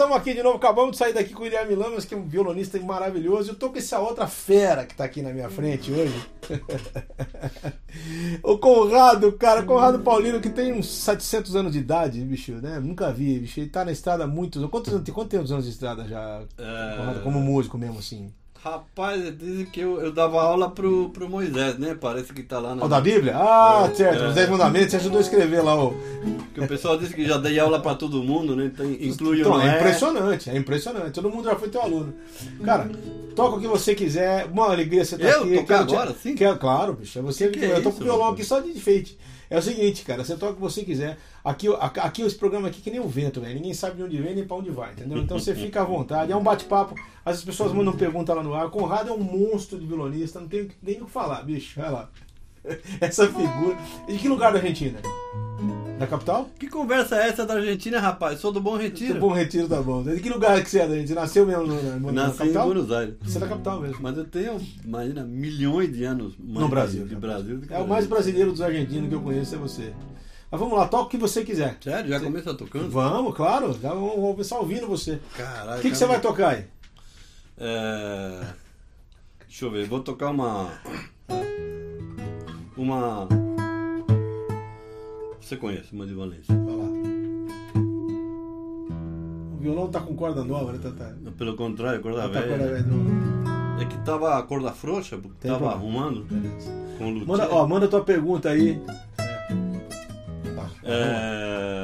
estamos aqui de novo. Acabamos de sair daqui com o Guilherme Lamas, que é um violonista maravilhoso. Eu tô com essa outra fera que tá aqui na minha frente hoje. o Conrado, cara, Conrado Paulino, que tem uns 700 anos de idade, bicho, né? Nunca vi, bicho. Ele tá na estrada há muitos Quantos, quantos anos de estrada já, É. Conrado, como músico mesmo, assim? Rapaz, dizem que eu, eu dava aula pro, pro Moisés, né? Parece que tá lá na. O da Bíblia? Ah, É, certo. é. Os 10 mandamentos, você ajudou a escrever lá o. Que o pessoal disse que já dei aula pra todo mundo, né? Então inclui o Então, é Noé. impressionante, é impressionante. Todo mundo já foi teu aluno. Cara, toca o que você quiser. Uma alegria você estar Eu? aqui. Tocar Quero te- agora, sim? Quero, claro, bicho. É você Que que é Eu tô com isso, o violão aqui só de enfeite. É o seguinte, cara, você toca o que você quiser. Aqui, aqui, esse programa aqui é que nem o vento, velho. Ninguém sabe de onde vem nem pra onde vai, entendeu? Então você fica à vontade. É um bate-papo. As pessoas mandam pergunta lá no ar. Conrado é um monstro de violonista, não tem nem o que falar, bicho. Vai lá. Essa figura. De que lugar da Argentina? Da capital? Que conversa é essa da Argentina, rapaz? Sou do Bom Retiro. Bom Retiro tá bom. De que lugar que você é da gente? Nasceu mesmo no, na, na Nasci em capital? Buenos Aires. Você é da capital mesmo. Mas eu tenho, imagina, milhões de anos mais No Brasil. de Brasil. do que É o mais brasileiro dos argentinos que eu conheço, é você. Mas vamos lá, toca o que você quiser. Sério? Já começa tocando? Vamos, claro. Já vamos vamos começar ouvindo você. Caralho. O que, que você vai tocar aí? É... Deixa eu ver, vou tocar uma. Uma. Você conhece, uma de Valência. Vai lá. O violão tá com corda nova, né? Tá, Pelo contrário, corda tá corda velha. velha nova. É que tava a corda frouxa, porque Tem tava problema. arrumando Beleza. com o luthier. Manda, ó, manda tua pergunta aí. Tá, É...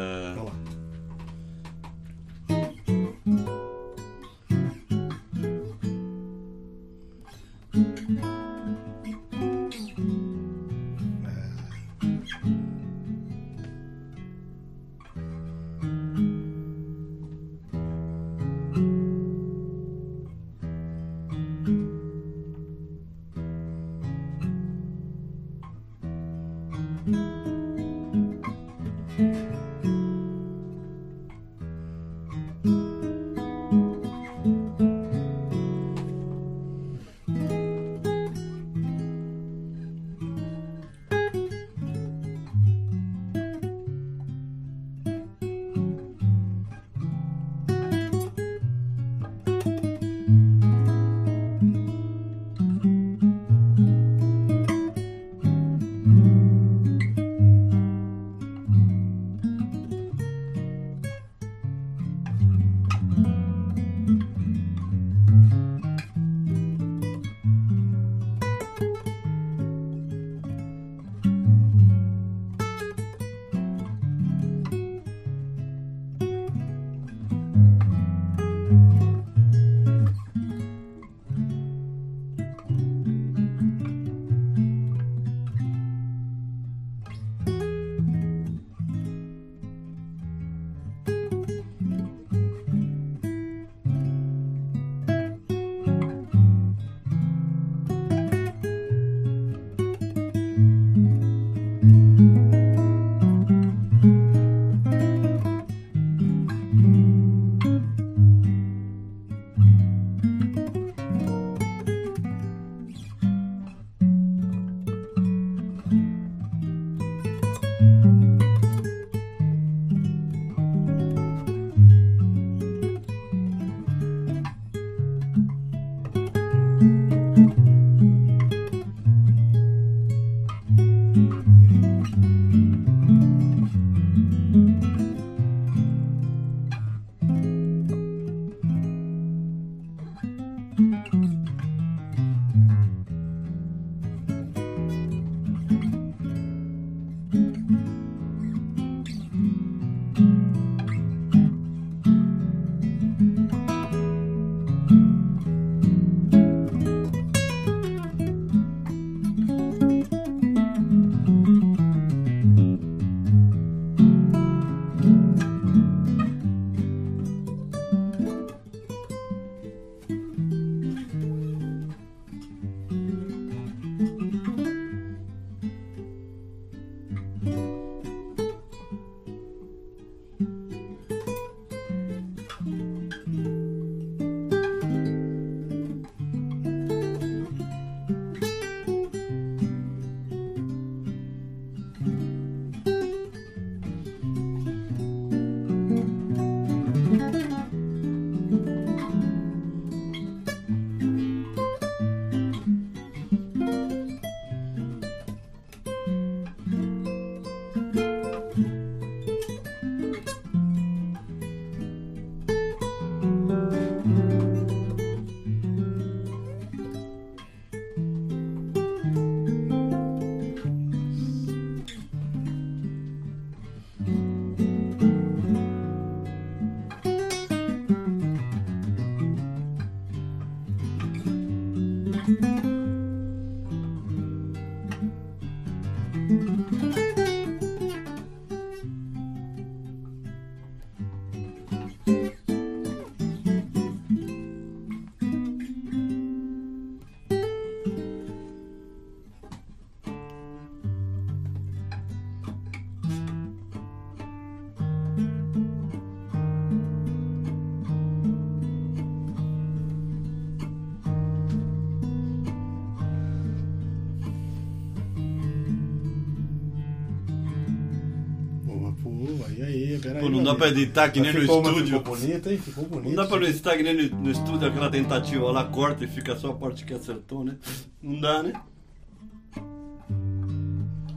dá pra editar que nem no ficou, estúdio. Ficou bonito, hein? Ficou bonito. Não dá pra não editar que nem no, no estúdio aquela tentativa lá, corta e fica só a parte que acertou, né? Não dá, né?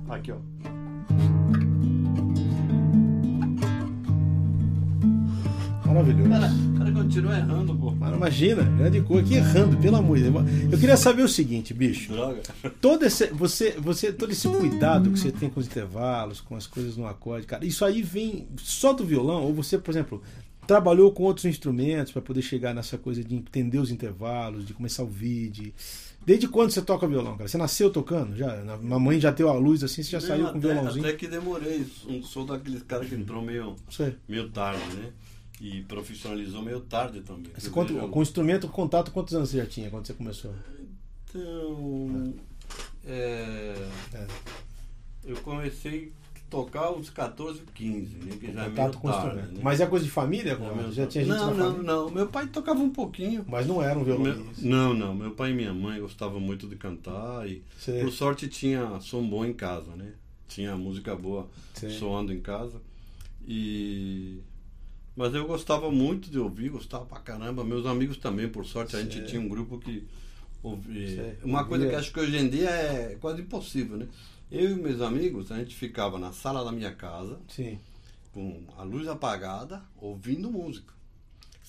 Aqui, ó. Maravilhoso. O continua errando, pô. Mano, imagina, grande coisa, aqui errando, pelo amor de Deus. Eu queria saber o seguinte, bicho. Droga. Todo esse, você, você, todo esse cuidado que você tem com os intervalos, com as coisas no acorde, cara, isso aí vem só do violão? Ou você, por exemplo, trabalhou com outros instrumentos para poder chegar nessa coisa de entender os intervalos, de começar a ouvir? De... Desde quando você toca violão, cara? Você nasceu tocando? Já? Na- Mamãe já deu a luz assim, você já saiu com até, violãozinho? Até que demorei. Sou daqueles caras que entrou meio, Sei. meio tarde, né? E profissionalizou meio tarde também. Você vejo- com o instrumento, contato, quantos anos você já tinha quando você começou? Então. é, É. eu comecei a tocar aos 14, 15, né? Que já é Contato com o tarde, instrumento. né? Mas é coisa de família? É já tinha gente não, não, família? não. Meu pai tocava um pouquinho. Mas não era um violonista. não, não. Meu pai e minha mãe gostavam muito de cantar e, Sei. por sorte, tinha som bom em casa, né? Tinha música boa Sei. soando em casa. E. Mas eu gostava muito de ouvir, gostava pra caramba. Meus amigos também, por sorte, a gente tinha um grupo que ouvia. Sei. Uma coisa que acho que hoje em dia é quase impossível, né? Eu e meus amigos, a gente ficava na sala da minha casa, Sim. com a luz apagada, ouvindo música.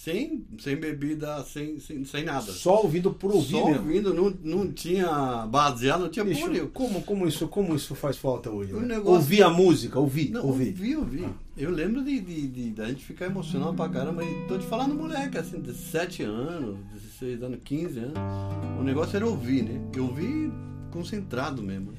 Sem, sem bebida, sem, sem, sem nada. Só ouvindo por ouvir Só mesmo. ouvindo, não, não tinha baseado, não tinha Bicho, como, como, isso, como isso faz falta hoje? Né? negócio- Ouvir a música, ouvir, Não, ouvir. ouvi, ouvi. Eu lembro de, de, de- da gente ficar emocionado pra caramba. E tô te falando moleque, assim, de 7 anos, 16 anos, 15 anos. O negócio era ouvir, né? Eu ouvi concentrado mesmo.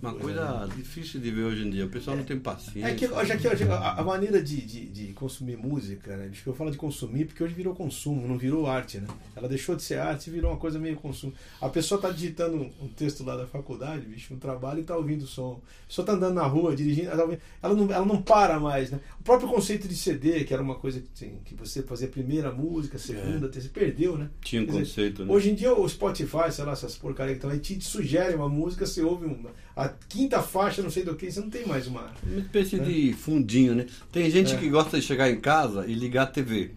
Uma coisa difícil de ver hoje em dia. O pessoal não tem paciência. É que hoje aqui, hoje, a, a maneira de, de, de consumir música, né? Eu falo de consumir porque hoje virou consumo, não virou arte, né? Ela deixou de ser arte e virou uma coisa meio consumo. A pessoa tá digitando um, texto lá da faculdade, bicho, um trabalho e tá ouvindo o som. A pessoa tá andando na rua, dirigindo, ela, tá ela não, ela não para mais, né? O próprio conceito de CD, que era uma coisa que, assim, que você fazia a primeira música, a segunda, a terceira, perdeu, né? Tinha um Quer dizer, conceito, né? Hoje em dia o Spotify, sei lá, essas porcarias que estão aí, te sugere uma música, você ouve uma, a quinta faixa, não sei do que, você não tem mais uma. Uma espécie de fundinho, né? Tem gente É. que gosta de chegar em casa e ligar a TV.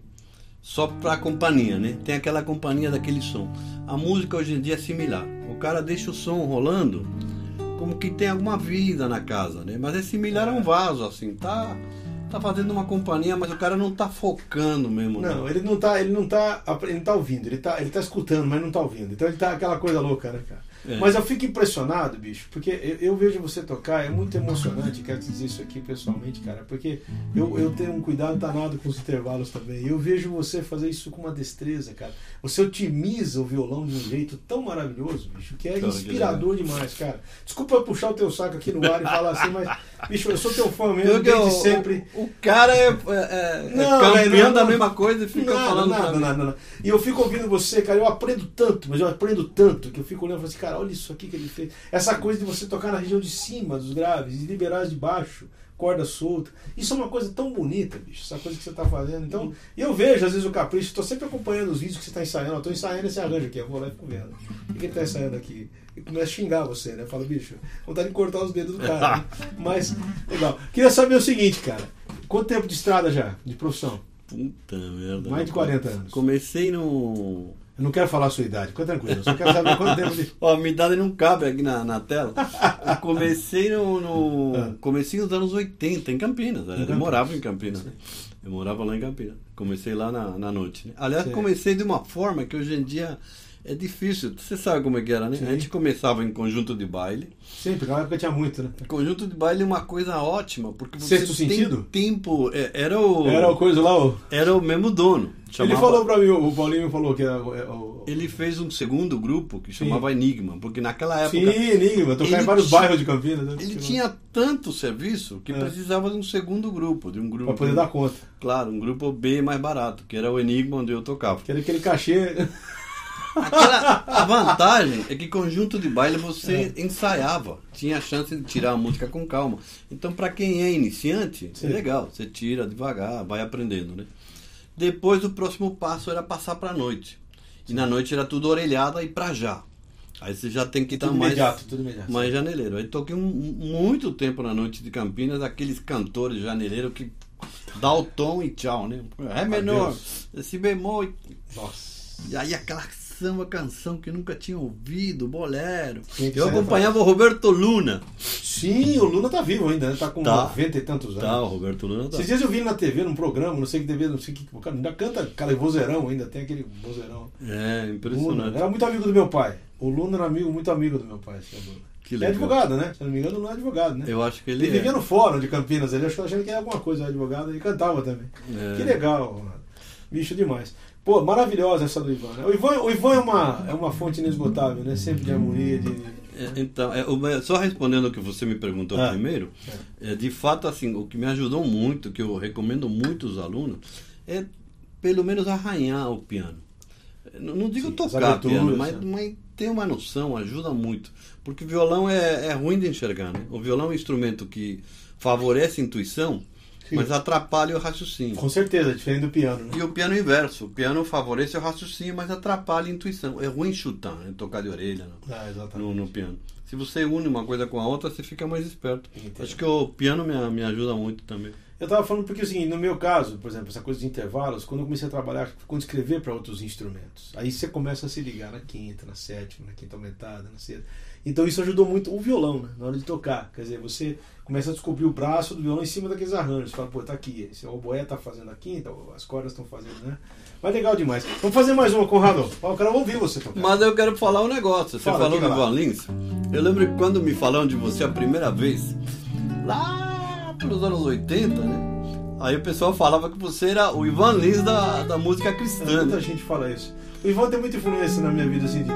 Só pra companhia, né? Tem aquela companhia daquele som. A música hoje em dia é similar. O cara deixa o som rolando como que tem alguma vida na casa, né? Mas é similar a um vaso, assim. Tá, tá fazendo uma companhia, mas o cara não tá focando mesmo. Não, né? ele não tá, ele não tá, ele não tá ouvindo, ele tá, ele tá escutando, mas não tá ouvindo. Então ele tá aquela coisa louca, né, cara? É. Mas eu fico impressionado, bicho, porque eu, eu vejo você tocar, é muito emocionante, quero dizer isso aqui pessoalmente, cara, porque eu, eu tenho um cuidado danado com os intervalos também. Eu vejo você fazer isso com uma destreza, cara. Você otimiza o violão de um jeito tão maravilhoso, bicho, que é inspirador demais, cara. Desculpa eu puxar o teu saco aqui no ar e falar assim, mas, bicho, eu sou teu fã mesmo, Porque desde sempre. o, o cara é, é- é Não, campeão velho, não, da não. mesma coisa e fica nada, falando nada, nada, nada. E eu fico ouvindo você, cara, eu aprendo tanto, mas eu aprendo tanto que eu fico olhando e falo assim, cara, olha isso aqui que ele fez. Essa coisa de você tocar na região de cima dos graves e liberar as de baixo, corda solta. Isso é uma coisa tão bonita, bicho, essa coisa que você tá fazendo. Então, e eu vejo às vezes o capricho, tô sempre acompanhando os vídeos que você tá ensaiando. Tô ensaiando esse arranjo aqui, eu vou lá e fico vendo. O que ele tá ensaiando aqui? E começa a xingar você, né? Fala, bicho, vontade de cortar os dedos do cara. né? Mas, legal. Queria saber o seguinte, cara. Quanto tempo de estrada já, de profissão? Puta merda. Mais de 40 anos. Comecei no. Eu não quero falar a sua idade, fica tranquilo. Eu só quero saber quanto tempo de. Ó, minha idade não cabe aqui na, na tela. Eu comecei no. no Ah. comecei nos anos 80, em Campinas. né? Eu Campinas. morava em Campinas. né? Eu morava lá em Campinas. Comecei lá na, na noite. né? Aliás, Sim. comecei de uma forma que hoje em dia é difícil. Você sabe como é que era, né? Sim. A gente começava em conjunto de baile. Sempre, naquela época tinha muito, né? Conjunto de baile é uma coisa ótima, porque você Sexto tem sentido? tempo. é, Era o, Era o coisa lá, o. era o mesmo dono. Ele Chamava- falou pra mim, o Paulinho me falou que era o. é, Ele fez um segundo grupo que Sim. chamava Enigma, porque naquela época Sim, Enigma, tocar em ele vários bairros de Campinas. né? ele tinha tanto serviço que É. precisava de um segundo grupo, de um grupo. Pra poder dar conta. Claro, um grupo B mais barato, que era o Enigma onde eu tocava. Que era aquele cachê. Aquela, a vantagem é que conjunto de baile você ensaiava, tinha a chance de tirar a música com calma. Então, para quem é iniciante, Sim. é legal, você tira devagar, vai aprendendo, né? Depois o próximo passo era passar para noite. E na noite era tudo orelhada e pra já. Aí você já tem que estar Tudo mais imediato, tudo imediato. mais janeleiro. Aí toquei um- muito tempo na noite de Campinas, aqueles cantores janeleiros que Dá o tom e tchau, né? Ré menor, esse bemol. e- Nossa. E aí aquela samba canção que nunca tinha ouvido, bolero. Que Eu acompanhava o Roberto Luna. Sim, o Luna tá vivo ainda, né? Tá com Tá. 90 e tantos anos. Tá, o Roberto Luna tá. Esses dias eu vi ele na TV, num programa, não sei que TV, não sei que. O cara ainda canta aquele vozeirão, ainda tem aquele vozeirão. É, Luna. impressionante. Era muito amigo do meu pai. O Luna era amigo, muito amigo do meu pai. Luna. Que Ele é legal. advogado, né? Se não me engano, o Luna é advogado, né? Eu acho que ele, Ele vivia é. no fórum de Campinas, ele acho que achando que era alguma coisa, advogado, e cantava também. É. Que legal, Ronaldo. Bicho demais. Pô, maravilhosa essa do Ivan. né? O Ivan, o Ivan é, uma, é uma fonte inesgotável, né? Sempre de harmonia, de. É, Então, é, só respondendo o que você me perguntou Ah. primeiro, é, de fato, assim, o que me ajudou muito, que eu recomendo muito aos alunos, é pelo menos arranhar o piano. É, Não, não digo Sim, tocar aberturas, piano, mas, né? mas ter uma noção ajuda muito. Porque violão é, é ruim de enxergar, né? O violão é um instrumento que favorece a intuição, Sim. mas atrapalha o raciocínio. Com certeza, diferente do piano, né? E o piano é inverso. O piano favorece o raciocínio, mas atrapalha a intuição. É ruim chutar, né? tocar de orelha. Não Ah, exatamente. no, no piano. Se você une uma coisa com a outra, você fica mais esperto. Entendo. Acho que o piano me, me ajuda muito também. Eu tava falando porque, assim, no meu caso, por exemplo, essa coisa de intervalos, quando eu comecei a trabalhar, quando escrever para outros instrumentos, aí você começa a se ligar na quinta, na sétima, na quinta aumentada, na sexta. Então isso ajudou muito o violão, né? Na hora de tocar. Quer dizer, você começa a descobrir o braço do violão em cima daqueles arranjos. Você fala, pô, tá aqui. Esse oboé tá fazendo a quinta, as cordas estão fazendo, né? Mas legal demais. Vamos fazer mais uma, Conrado. Eu quero ouvir você tocar. Mas eu quero falar um negócio. Você Fala, falou do Lins. Eu lembro que quando me falaram de você a primeira vez, lá pelos anos 80, né? Aí o pessoal falava que você era o Ivan Lins da, da música cristã. Muita né? gente fala isso. O Ivan tem muita influência na minha vida, assim, de...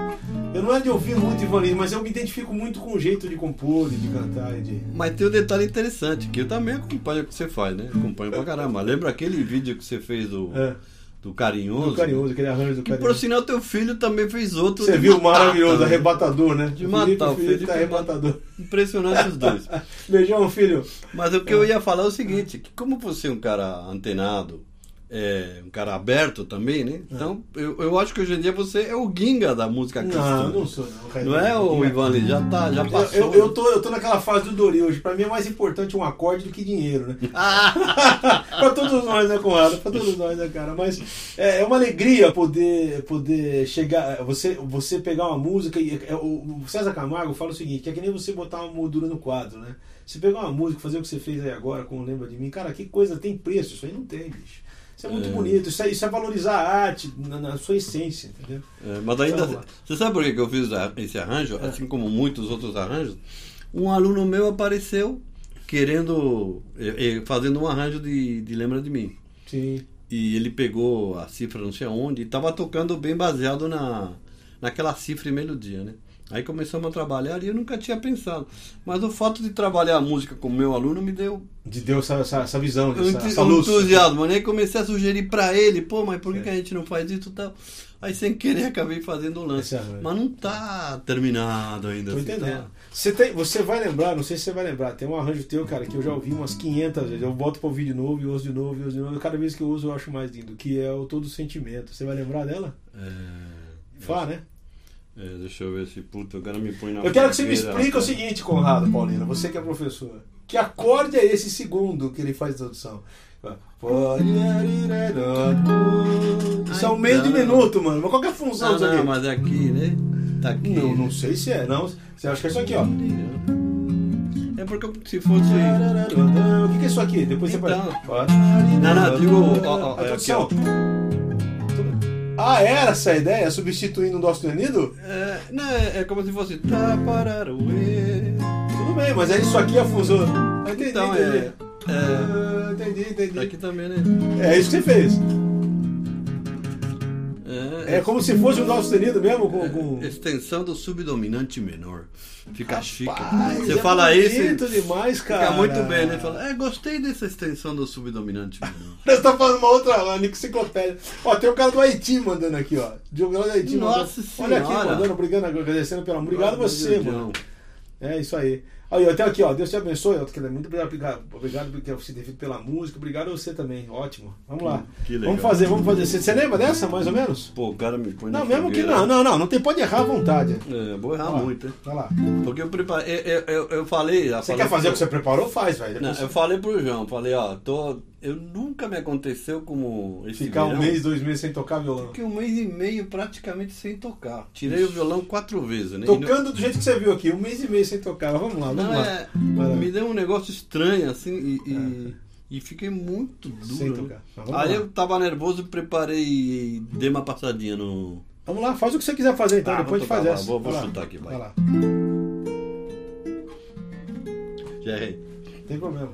Eu não é de ouvir muito Ivan Lins, mas eu me identifico muito com o jeito de compor, e de cantar e de... Mas tem um detalhe interessante, que eu também acompanho o que você faz, né? Acompanho pra caramba. Lembra aquele vídeo que você fez do, É, do Carinhoso? do carinhoso, aquele arranjo do Que por carinhoso. sinal teu filho também fez outro. Você viu, matar maravilhoso, também. arrebatador, né? De matar, Felipe, o o Felipe Felipe tá arrebatador. Impressionante os dois. Beijão, filho. Mas o que eu ia falar é o seguinte, que como você é um cara antenado, é, um cara aberto também, né? Então, eu, eu acho que hoje em dia você é o Ginga da música cristã. Não, não sou, não. cara. Não é o Ivan Lins? Já, tá, já Eu, passou. eu, eu tô, eu tô naquela fase do Dori hoje. Pra mim é mais importante um acorde do que dinheiro, né? Ah, pra todos nós, né, Conrado? Pra todos nós, né, cara? Mas é, é uma alegria poder, poder chegar, você, você pegar uma música e é, o o César Camargo fala o seguinte, que é que nem você botar uma moldura no quadro, né? Você pegar uma música, fazer o que você fez aí agora, como lembra de mim, cara, que coisa tem preço, isso aí não tem, bicho. Isso é muito É. bonito, isso é, isso é valorizar a arte na, na sua essência, entendeu? É, mas ainda. Vamos lá. Você sabe por que eu fiz esse arranjo? É. Assim como muitos outros arranjos. Um aluno meu apareceu querendo. fazendo um arranjo de, de Lembra de mim. Sim. E ele pegou a cifra não sei aonde e estava tocando bem baseado na, naquela cifra e melodia, né? Aí começamos a trabalhar e eu nunca tinha pensado. Mas o fato de trabalhar a música com meu aluno me deu De Deus essa, essa, essa visão, um, essa, essa luz. entusiasmo, né? E comecei a sugerir pra ele, pô, mas por que, É. que a gente não faz isso e tal? Aí sem querer acabei fazendo o lance. Arranjo. Mas não tá terminado ainda. Tô assim, entendendo. tá? Você, tem, você vai lembrar, não sei se você vai lembrar, tem um arranjo teu, cara, que eu já ouvi umas 500 vezes. Eu volto para ouvir de novo e ouço de novo e ouço de novo. Cada vez que eu uso eu acho mais lindo, que é o Todo Sentimento. Você vai lembrar dela? É, Fá, né? É, deixa eu ver se, puta, agora me põe na Eu quero que você me explique o seguinte, Conrado Paulina, você que é professor. Que acorde é esse segundo que ele faz tradução? Isso é um meio de minuto, mano. Mas qual que é a função Não, disso aqui? não, mas é aqui, né? Tá aqui. Não, não sei se é, não. Você acha que é isso aqui, ó? É porque se fosse. O que é isso aqui? Depois você Então. pode. Não, não, digo. Ó, ó, A é aqui, tradução. ó. Ah, era essa a ideia? Substituindo o Dó sustenido? É, não, é, é como se fosse. Tá. Tudo bem, mas é isso aqui a função. Ah, Entendi, Então, entendi. é- Ah, entendi, entendi. Aqui também, né? É isso que você fez. É, É como se fosse um Dó sustenido mesmo? Com, com... Extensão do subdominante menor. Fica chique. Rapaz, Você é fala isso. demais, cara. Fica muito bem, né? Fala, é, gostei dessa extensão do subdominante menor. Você tá fazendo uma outra uma enciclopédia. Ó, tem o cara do Haiti mandando aqui, ó. Diogo do Haiti Nossa mandando. Olha aqui, Senhora. mandando, obrigando, agradecendo pelo amor. Obrigado Pelo você, mano. É isso aí. Aí, até aqui, ó. Deus te abençoe. Muito obrigado, obrigado por você ter feito pela música. Obrigado a você também. Ótimo. Vamos lá. Vamos fazer, vamos fazer. Você, você, lembra dessa, mais ou menos? Pô, o cara me põe Não, mesmo fogueira. que não. Não, não. Não tem, pode errar à vontade. É, vou errar muito, hein? Vai lá. Porque eu preparei. Eu, eu, eu falei. Você falei quer fazer o que você preparou? Faz, velho. Eu falei pro João. Falei, ó, tô. Eu nunca me aconteceu como esse Ficar verão, um mês, dois meses sem tocar violão. Fiquei um mês e meio praticamente sem tocar. Tirei Ixi. o violão quatro vezes, né? Tocando do jeito que você viu aqui, um mês e meio sem tocar. Vamos lá, vamos não, lá. É, me deu um negócio estranho, assim, e, e, e fiquei muito duro. Sem tocar. Aí lá. eu tava nervoso e preparei e dei uma passadinha no. Vamos lá, faz o que você quiser fazer então, ah, depois de fazer essa. Vou, vou chutar aqui, vai. vai lá. Já errei. Tem problema.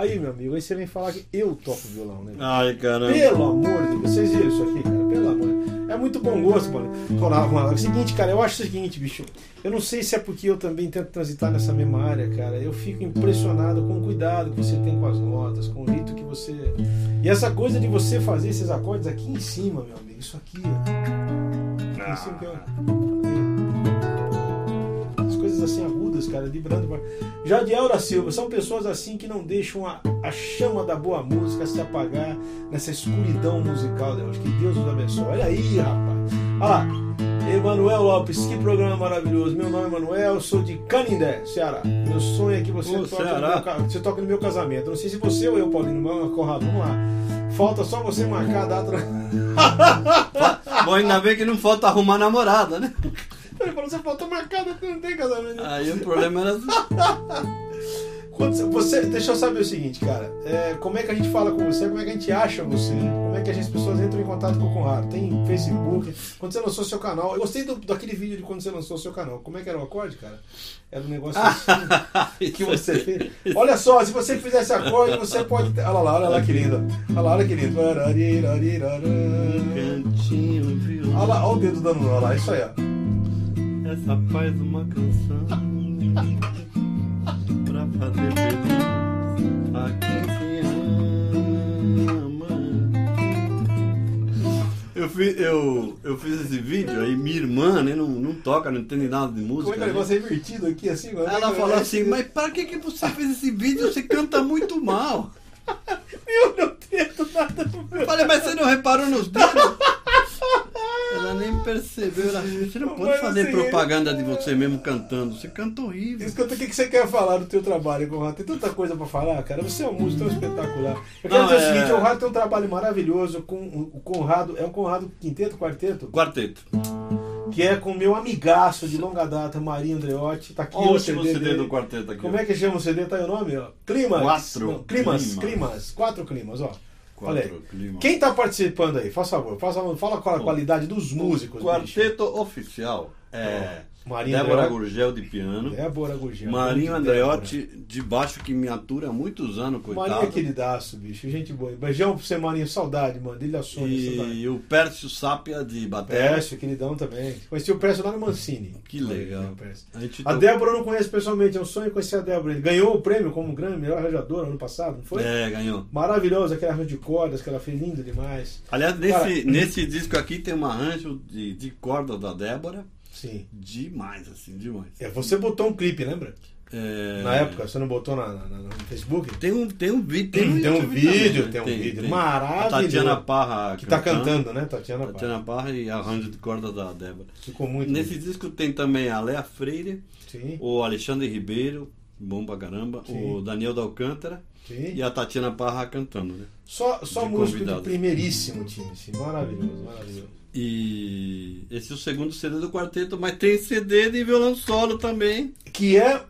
Aí, meu amigo, aí você vem falar que eu toco violão, né? Ai, caramba. Pelo amor de Deus, vocês viram isso aqui, cara? Pelo amor. É muito bom gosto, mano. É o seguinte, cara, eu acho o seguinte, bicho. Eu não sei se é porque eu também tento transitar nessa mesma área, cara. Eu fico impressionado com o cuidado que você tem com as notas, com o jeito que você. E essa coisa de você fazer esses acordes aqui em cima, meu amigo. Isso aqui, ó. Aqui em cima, As coisas assim agudas, cara, vibrando. Jadiel da Silva, são pessoas assim que não deixam a, a chama da boa música se apagar nessa escuridão musical. Deus. Que Deus os abençoe. Olha aí, rapaz. Olha lá. Emanuel Lopes, que programa maravilhoso. Meu nome é Emanuel, sou de Canindé, Ceará. Meu sonho é que você, Ô, toque, no meu, você toque no meu casamento. Não sei se você ou eu, Paulinho, mas Conrado, vamos lá. Falta só você marcar a data. Bom, ainda bem que não falta arrumar namorada, né? Ele falou, você falta marcada, não tem casamento. Aí o problema era. Quando você, deixa eu saber o seguinte, cara. É, como é que a gente fala com você? Como é que a gente acha você? Como é que as pessoas entram em contato com o Conrado? Tem Facebook, quando você lançou seu canal. Eu gostei do, daquele vídeo de quando você lançou seu canal. Como é que era o acorde, cara? Era um negócio assim que você fez. Olha só, se você fizesse acorde, você pode. Olha lá, olha lá que lindo. Olha lá, olha que viu? Olha lá, olha o dedo dando nó lá, isso aí, ó. Essa faz uma canção pra fazer feliz a quem se ama. Eu fiz, eu, eu fiz esse vídeo aí, minha irmã, né, não, não toca, não entende nada de Como música. é que o né? negócio é invertido aqui, assim? como é que Ela é? falou assim, mas para que, que você fez esse vídeo? Você canta muito mal. Eu não tento nada. Eu falei, mas você não reparou nos dedos? Ela nem percebeu. Ela, você não pode Mas fazer assim, propaganda de você mesmo cantando. Você canta horrível. Escuta, o que você quer falar do teu trabalho, Conrado? Tem tanta coisa pra falar, cara. Você é um músico tão espetacular. Eu quero Não, dizer o é- seguinte, o Conrado tem um trabalho maravilhoso com o o Conrado. É o Conrado Quinteto, Quarteto? Quarteto. Que é com o meu amigaço de longa data, Marinho Andreotti. Tá aqui o o CD, CD do quarteto aqui. Como é que chama o CD? Tá aí o nome, ó. Climax. Quatro Não, climas, climas. climas. Quatro climas, ó. Quatro. Quem tá participando aí? Faz favor, favor. Fala qual a Bom, qualidade dos músicos. O quarteto oficial é Marinho Débora. Gurgel de piano. Débora Gurgel. Marinho Andreotti de baixo que me atura há muitos anos, Débora. Marinho é coitado. queridaço, bicho. Gente boa. Beijão pra você, Marinho. Saudade, mano. Dele a Sônia. saudade. E o Pércio Sápia de bateria. Pércio, queridão também. Conheci o Pércio lá no Mancini. Que legal. A, A Débora eu não conheço pessoalmente, é um sonho conhecer a Débora. Ele ganhou o prêmio como grande melhor arranjador ano passado, não foi? É, ganhou. Maravilhoso, aquele arranjo de cordas que ela fez lindo demais. Aliás, nesse, Cara, nesse disco aqui tem um arranjo de, de corda da Débora. Sim. Demais, assim, demais. É, você botou um clipe, lembra? É, Na época, você não botou na, na- no Facebook? Tem um, tem um vídeo. Tem um YouTube vídeo, também, tem um né? vídeo A maravilhoso. Tatiana Parra. Que tá cantando, né? Tatiana, Parra. Tatiana Parra e arranjo de corda da Débora. Ficou muito Nesse bonito. disco tem também a Léa Freire, Sim, o Alexandre Ribeiro, bom pra caramba, Sim. o Daniel da Alcântara sim. e a Tatiana Parra cantando, né? Só, só de músico convidado. de primeiríssimo time, sim. Maravilhoso, maravilhoso. E esse é o segundo CD do quarteto, mas tem CD de violão solo também. Que é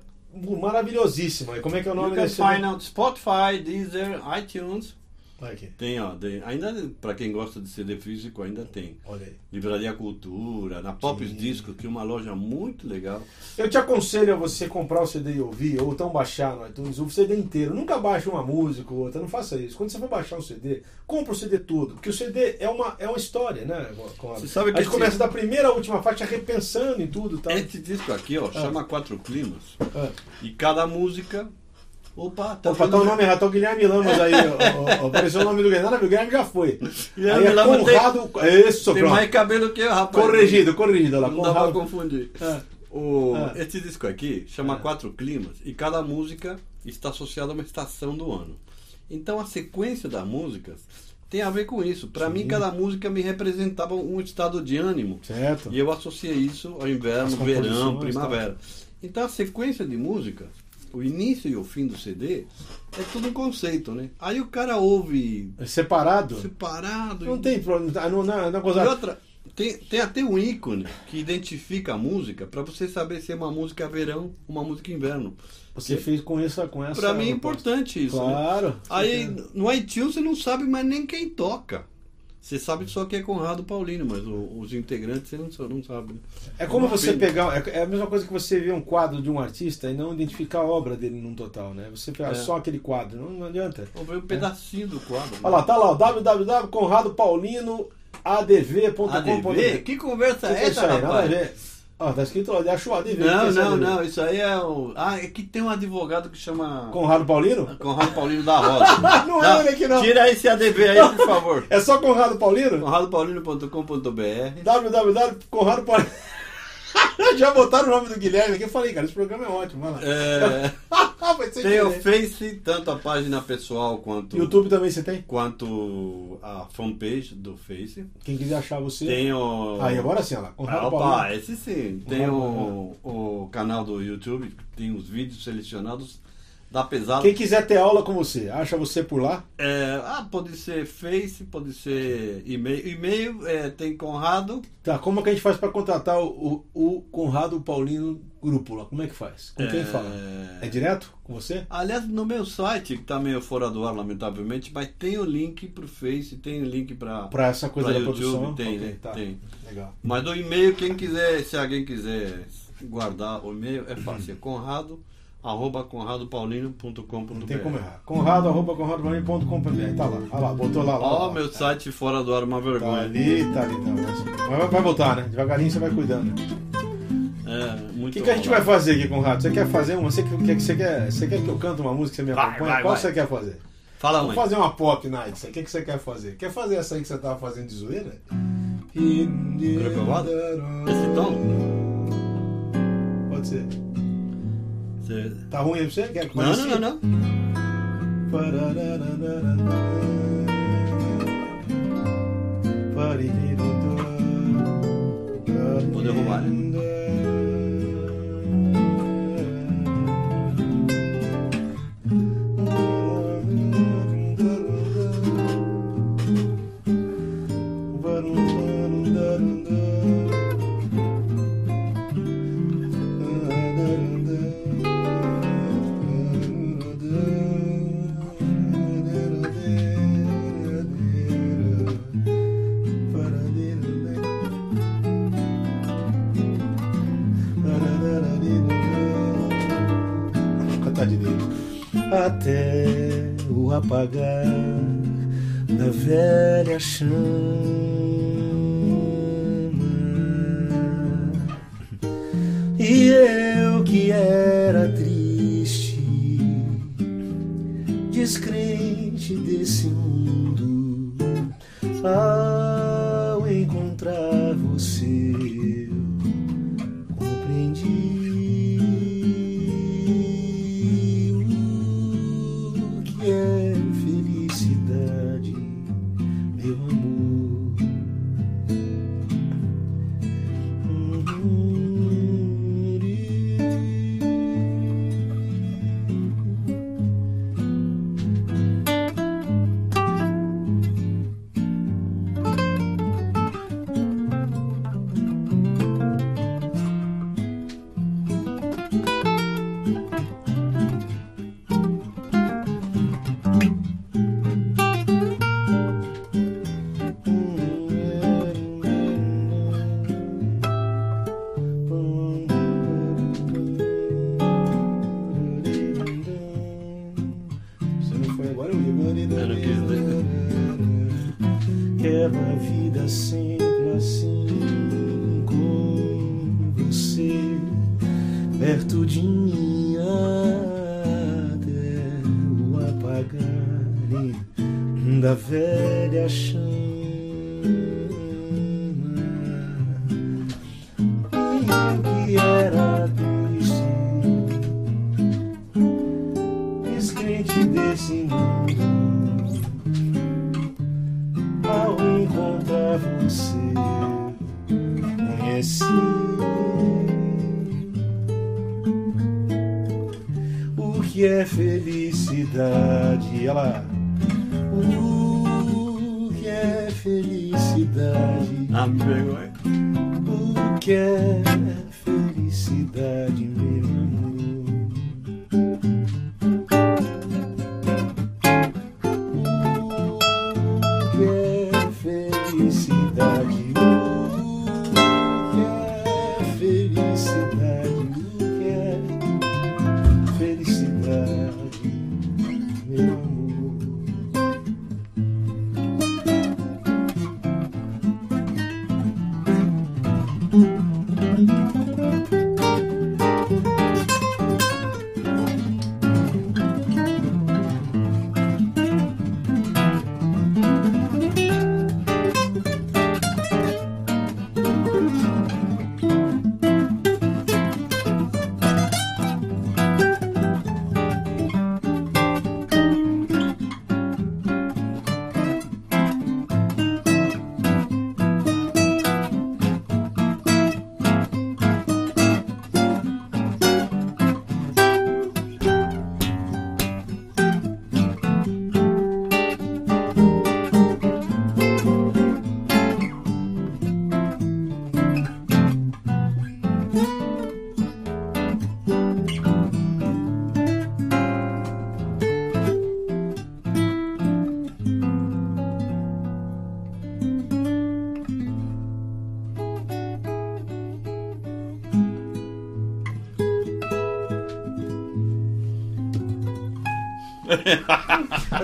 maravilhosíssima. E como é que é o You nome can desse? find out Spotify, Deezer, iTunes. Olha aqui, Tem, ó, de- ainda pra quem gosta de CD físico, ainda tem. olha aí. Livraria Cultura, na Pop. Disco, que é uma loja muito legal. Eu te aconselho a você comprar o CD e ouvir, ou então baixar no iTunes o CD inteiro. Nunca baixe uma música ou outra, não faça isso. Quando você for baixar o CD, compra o CD todo, porque o CD é uma, é uma história, né? Conrado? Você sabe que a gente começa da primeira à última faixa repensando em tudo e tal. Esse disco aqui, ó, chama Quatro Climas. Ah. E cada música. Opa, tá Opa, tá o nome errado, tá o Guilherme Lamas aí. ó, ó, ó, apareceu o nome do Guilherme. O Guilherme já foi. Guilherme aí é Lamas tem- Conrado. Isso, Tem pronto. mais cabelo que eu, rapaz. Corrigido, corrigido. Lá, Não dá pra Conrado. confundir. Ah, O, Ah. Esse disco aqui chama Ah. Quatro Climas e cada música está associada a uma estação do ano. Então a sequência das músicas tem a ver com isso. Para mim, cada música me representava um estado de ânimo. certo. E eu associei isso ao inverno, verão, tá. primavera. Então a sequência de música, o início e o fim do CD, é tudo um conceito, né? Aí o cara ouve É Separado? separado. Não e- tem problema. Não, não, não, é E outra, tem, tem até um ícone que identifica a música para você saber se é uma música verão ou uma música inverno. Você fez com essa. Com essa Para mim é importante isso. né? Claro. Aí no iTunes você não sabe mais nem quem toca. Você sabe só que é Conrado Paulino, mas o- os integrantes você não, não sabe. né? É como você pegar. é- É a mesma coisa que você ver um quadro de um artista e não identificar a obra dele num total, né? Você pegar É. só aquele quadro, não, não adianta. Vou ver um pedacinho do quadro. Olha lá, tá lá, www.conradopaulinoadv.com.br ADV? Que conversa é essa, aí, nada a rapaz? Ó, tá escrito lá, ADV. Não, que é esse não, ADV? não. Isso aí é o. Ah, é que tem um advogado que chama. Conrado Paulino? Conrado Paulino da Rosa. Não é ele aqui, não. Tira esse ADV aí, por favor. É só Conrado Paulino? conradopaulino.com.br www.conradopaulino. Já botaram o nome do Guilherme aqui. Eu falei, cara, esse programa é ótimo. Vai lá. é, Tem o. Face, tanto a página pessoal quanto, YouTube também você tem? quanto a fanpage do Face. Quem quiser achar você. Tem o. Aí, agora sim, olha lá. Conrado Ah, Paulino. opa, esse sim. Tem o, o canal do YouTube, tem os vídeos selecionados da pesada. Quem quiser ter aula com você, acha você por lá? É, ah, pode ser Face, pode ser e-mail. E-mail é, tem Conrado. Tá, como é que a gente faz para contratar o, o, Conrado Paulino Grupo lá? Como é que faz? Com quem É. fala? É direto com você? Aliás, no meu site, que tá meio fora do ar, lamentavelmente, mas tem o link pro Face, tem o link pra. Para essa coisa Pra da YouTube, produção? tem, Ok, né? tá. Tem. Legal. Mas do e-mail, quem quiser, se alguém quiser guardar o e-mail, é fácil. É conrado, arroba conradopaulino.com.br. Não tem como errar. Conrado, arroba conradopaulino.com.br. Tá lá. Olha lá, botou lá. Ó, lá. meu site fora do ar, uma Tá vergonha. ali, tá ali. Tá. Mas vai, voltar, né? Devagarinho você vai cuidando. É, O muito que, que a gente vai fazer aqui, Conrado? Você quer fazer uma? Você quer, você quer, você quer que eu cante uma música que você me acompanha? vai, Qual vai. você quer fazer? Fala, Vamos mãe. fazer uma pop night. O que, que você quer fazer? Quer fazer essa aí que você tava fazendo de zoeira? Esse tom? Pode ser. Você- Tá ruim aí pra você? Quer que Não, não, não, não. Vou derrubar, né? Apagar da velha chama Quero a vida sempre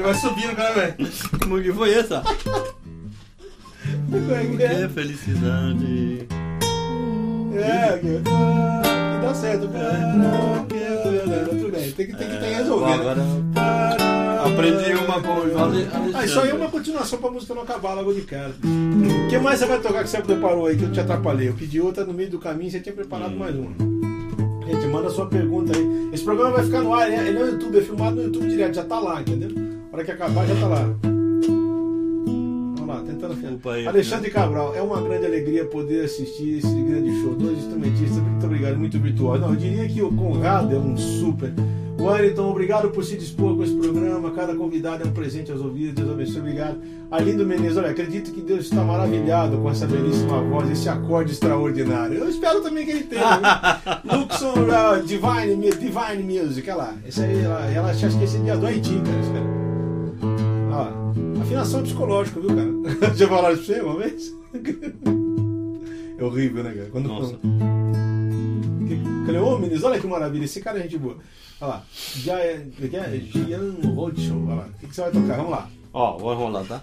Vai subindo, cara, velho. Como que foi essa? Como é que é? felicidade. É, que- ah, dá certo. Ah, Tudo bem, tem que, tem que, tem que resolver. É, Agora né? aprendi uma Ale- Ah, isso aí é uma continuação pra música não acabar logo de cara. O que mais você vai tocar que você preparou aí que eu te atrapalhei? Eu pedi outra no meio do caminho você tinha preparado Hum. mais uma. Gente, manda sua pergunta aí. Esse programa vai ficar no ar, ele é ele é no YouTube, é filmado no YouTube direto, já tá lá, entendeu? A hora que acabar já tá lá. Vamos lá, tentando aí, Alexandre Cabral, é uma grande alegria poder assistir esse grande show. Dois instrumentistas, muito obrigado, muito virtuoso. Não, eu diria que o Conrado é um super. Wellington, obrigado por se dispor com esse programa. Cada convidado é um presente aos ouvidos. Deus abençoe, obrigado. Arlindo Menezes, olha, acredito que Deus está maravilhado com essa belíssima voz, esse acorde extraordinário. Eu espero também que ele tenha. Luxon uh, Divine, Divine Music, olha lá. Esse aí, ela, ela acha que esse dia do Haiti, cara. Ó, afinação psicológica, viu, cara? Já falaram isso pra você uma vez? É horrível, né, cara? Quando Nossa. Cleômenes, olha que maravilha, esse cara é gente boa. Olha lá. Já é. como é que é? Gian Roadshow. Olha lá. O que, que você vai tocar? Vamos lá. Ó, vou enrolar, tá?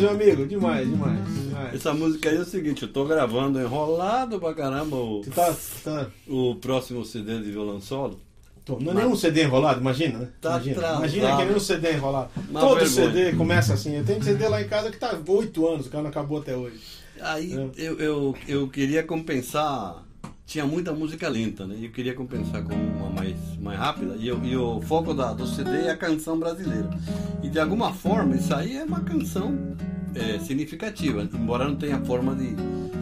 Demais, meu amigo. Demais, demais. demais. Essa música aí é o seguinte, eu tô gravando enrolado pra caramba o, tá, tá, o próximo CD de violão solo. tô- não é nenhum CD enrolado, imagina, né? Tá imagina, imagina que é nenhum CD enrolado. Uma Todo vergonha. CD começa assim. Eu tenho CD lá em casa que tá 8 anos, o cara não acabou até hoje. Aí É. eu, eu, eu queria compensar. Tinha muita música lenta, né? E eu queria compensar com uma mais, mais rápida. E, eu- e o foco da, do CD é a canção brasileira. E de alguma forma, isso aí é uma canção é, significativa, embora não tenha forma de,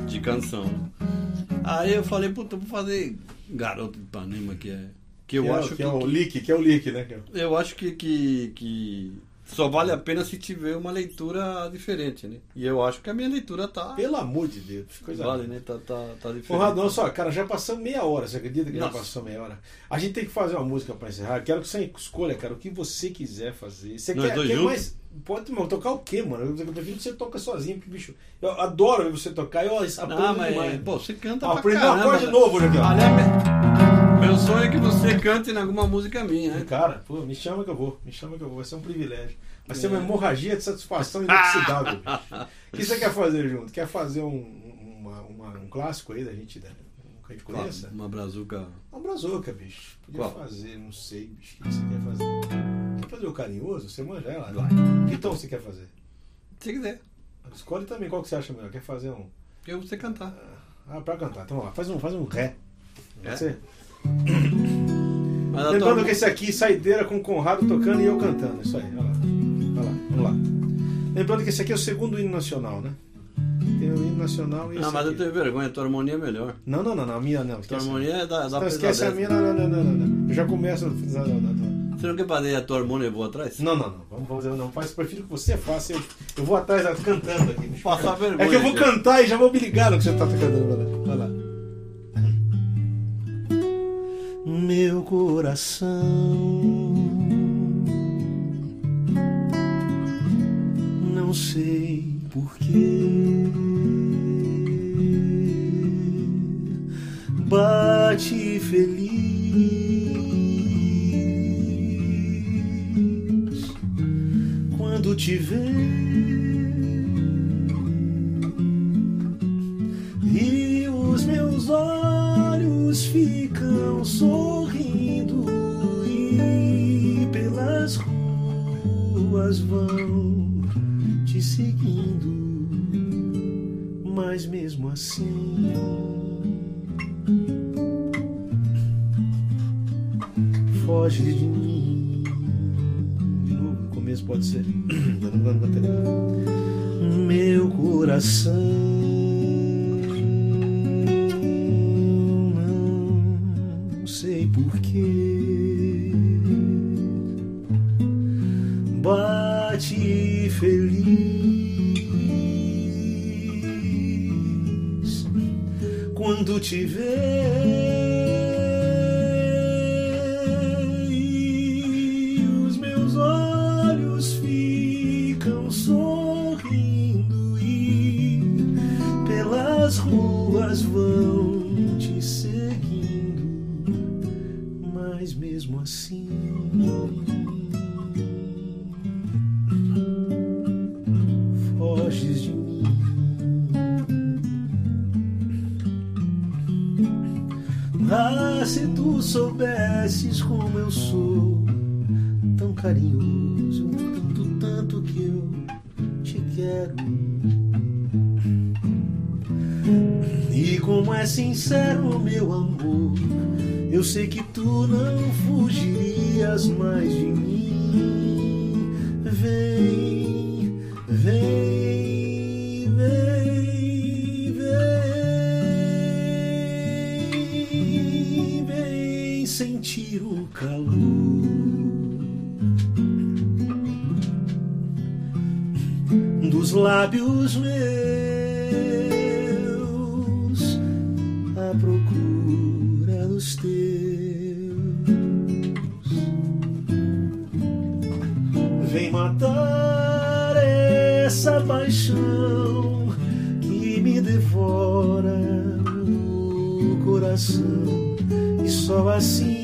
de canção. Aí eu falei, puta, vou fazer Garoto de Ipanema, que é. Que eu que acho é, que. que é o leak, que é o leak, né? Eu acho que, que, que só vale a pena se tiver uma leitura diferente, né? E eu acho que a minha leitura tá. Pelo amor de Deus, coisa Vale, né? Tá, tá, tá diferente. Conrado, não, só, cara, já passamos meia hora, você acredita que já Nossa. passou meia hora? A gente tem que fazer uma música pra encerrar. Quero que você escolha, cara, o que você quiser fazer. Você Nós quer, dois quer juntos? mais. Pode mano, tocar o quê, mano? Eu prefiro que você toca sozinho, porque, bicho, eu adoro ver você tocar. Eu aprendo Ah, mas. demais. Pô, você canta Aprendeu um acorde novo. Aliás, meu- sonho é que você cante em alguma música minha, né? Cara, pô, me chama que eu vou. Me chama que eu vou. Vai ser um privilégio. Vai ser uma É. hemorragia de satisfação inoxidável. O que você quer fazer junto? Quer fazer um, uma- uma- um clássico aí da gente, da, que a gente conheça? Uma brazuca. Uma brazuca, bicho. Podia Qual? fazer, não sei, bicho. O que você quer fazer? Quer fazer o carinhoso? Você manja ela? Vai. Que tom você quer fazer? Se quiser. Escolhe também qual que você acha melhor. Quer fazer um. Eu você cantar. Ah, pra cantar. Então, ó, faz um, faz um ré. Pode É? ser? Lembrando tua- que esse aqui, saideira com o Conrado tocando e eu cantando. Isso aí, olha lá. Olha lá, vamos lá. Lembrando que esse aqui é o segundo hino nacional, né? Tem o hino nacional e esse Não, mas eu aqui. tenho vergonha, tua harmonia é melhor. Não, não, não, não, a minha não. Tua harmonia é da, da não, esquece a minha, não, não, não, não, não. Eu já começo. Não, não, não. Você não quer fazer a tua harmonia boa atrás? Não, não, não. Vamos, fazer, não. Faz, prefiro que você faça. Eu, eu vou atrás cantando aqui. Passar vergonha, É que eu vou cantar e já vou me ligar no que você tá cantando. Vai lá. Meu coração. Não sei porquê bate feliz quando te vê e os meus olhos ficam sorrindo e pelas ruas vão te seguindo, mas mesmo assim foge de mim. De novo, no começo pode ser. Meu coração te vê lábios meus à procura dos teus. Vem matar essa paixão que me devora o coração e só assim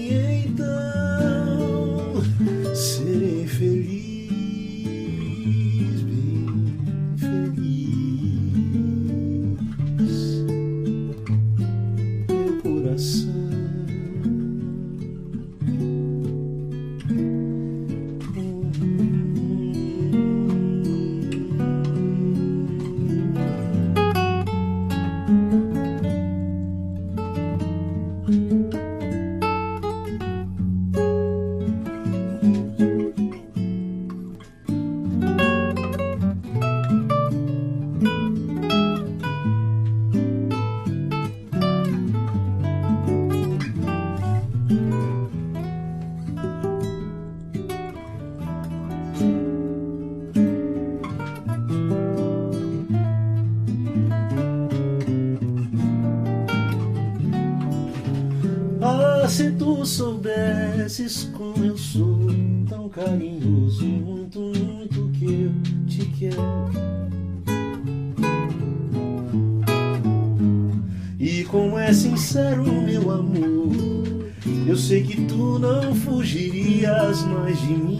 tu soubesses como eu sou tão carinhoso, muito, muito que eu te quero. E como é sincero meu amor, eu sei que tu não fugirias mais de mim.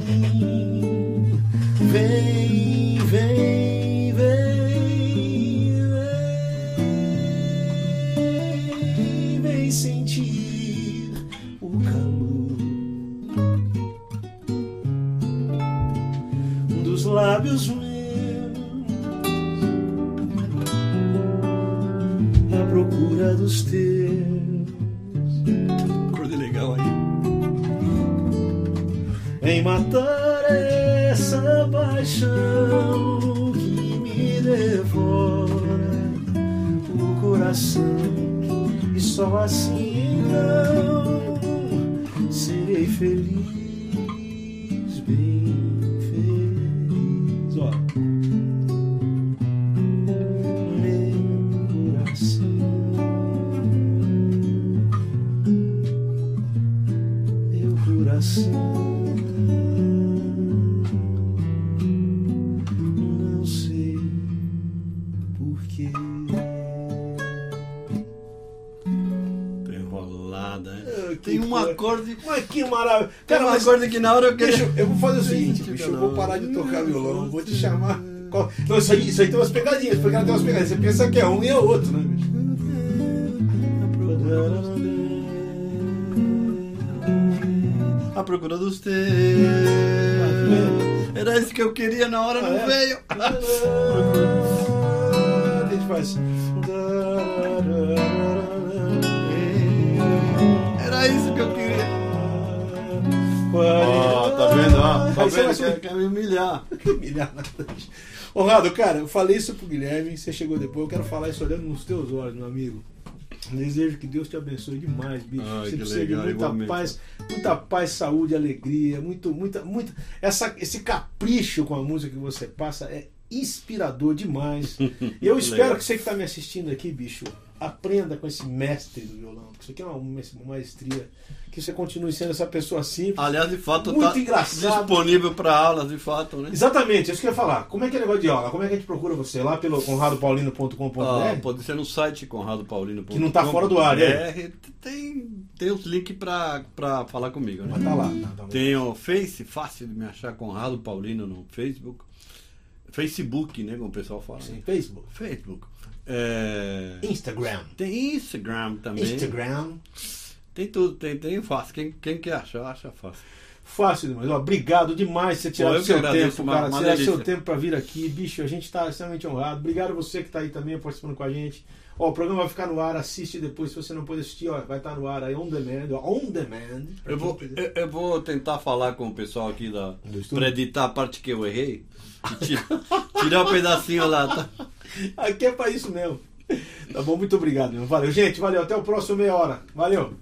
Coração. Não sei porquê. Enrolada, né? Ah, Tem um coisa. acorde. Mas que maravilha! Cara, um mas acorde que na hora eu. Deixa, eu- vou fazer o seguinte, bicho, eu vou parar de tocar violão, vou te chamar. Não, isso aí, isso aí tem umas pegadinhas, porque ela tem umas pegadinhas. Você pensa que é um e é outro, né, bicho? A procura dos teus. Era isso que eu queria na hora, Ah, não é? veio. A gente faz. Era isso que eu queria. Ó, Ó, tá vendo? Ó, tá vendo? Quer, quer me humilhar. Humilhar na frente. Honrado, cara, eu falei isso pro Guilherme, você chegou depois, eu quero falar isso olhando nos teus olhos, meu amigo. Desejo que Deus te abençoe demais, bicho. Ai, você precisa legal, de muita igualmente. paz, muita paz, saúde, alegria, muito, muita, muita. Essa, esse capricho com a música que você passa é inspirador demais. E eu espero Legal. que você que está me assistindo aqui, bicho, aprenda com esse mestre do violão. porque Isso aqui é uma, uma maestria. Que você continue sendo essa pessoa simples. Aliás, de fato, Muito tá engraçado. disponível para aulas, de fato, né? Exatamente, isso que eu ia falar. Como é que é o negócio de aula? Como é que a gente procura você? Lá pelo conradopaulino.com.br? Ah, pode ser no site conradopaulino.com. Que não tá fora do ar, é? Tem, tem os links para falar comigo, né? Mas tá lá. Tá, tá. Tem o Face, fácil de me achar, Conrado Paulino no Facebook. Facebook, né, como o pessoal fala. Sim, Facebook. Facebook. É, Instagram. Tem Instagram também. Instagram. Tem tudo, tem, tem fácil. Quem, quem quer achar, acha fácil. Fácil demais. Ó, obrigado demais por você tirar o seu agradeço, tempo, cara. tirar seu tempo pra vir aqui. Bicho, a gente tá extremamente honrado. Obrigado você que tá aí também participando com a gente. Ó, o programa vai ficar no ar, assiste depois. Se você não pode assistir, ó, vai estar no ar aí on demand. ó, On demand. Eu vou, eu, eu vou tentar falar com o pessoal aqui da. Pra editar a parte que eu errei. Tirar, tirar o pedacinho lá, tá? Aqui é pra isso mesmo. Tá bom? Muito obrigado, meu. Valeu, gente. Valeu. Até o próximo meia hora. Valeu.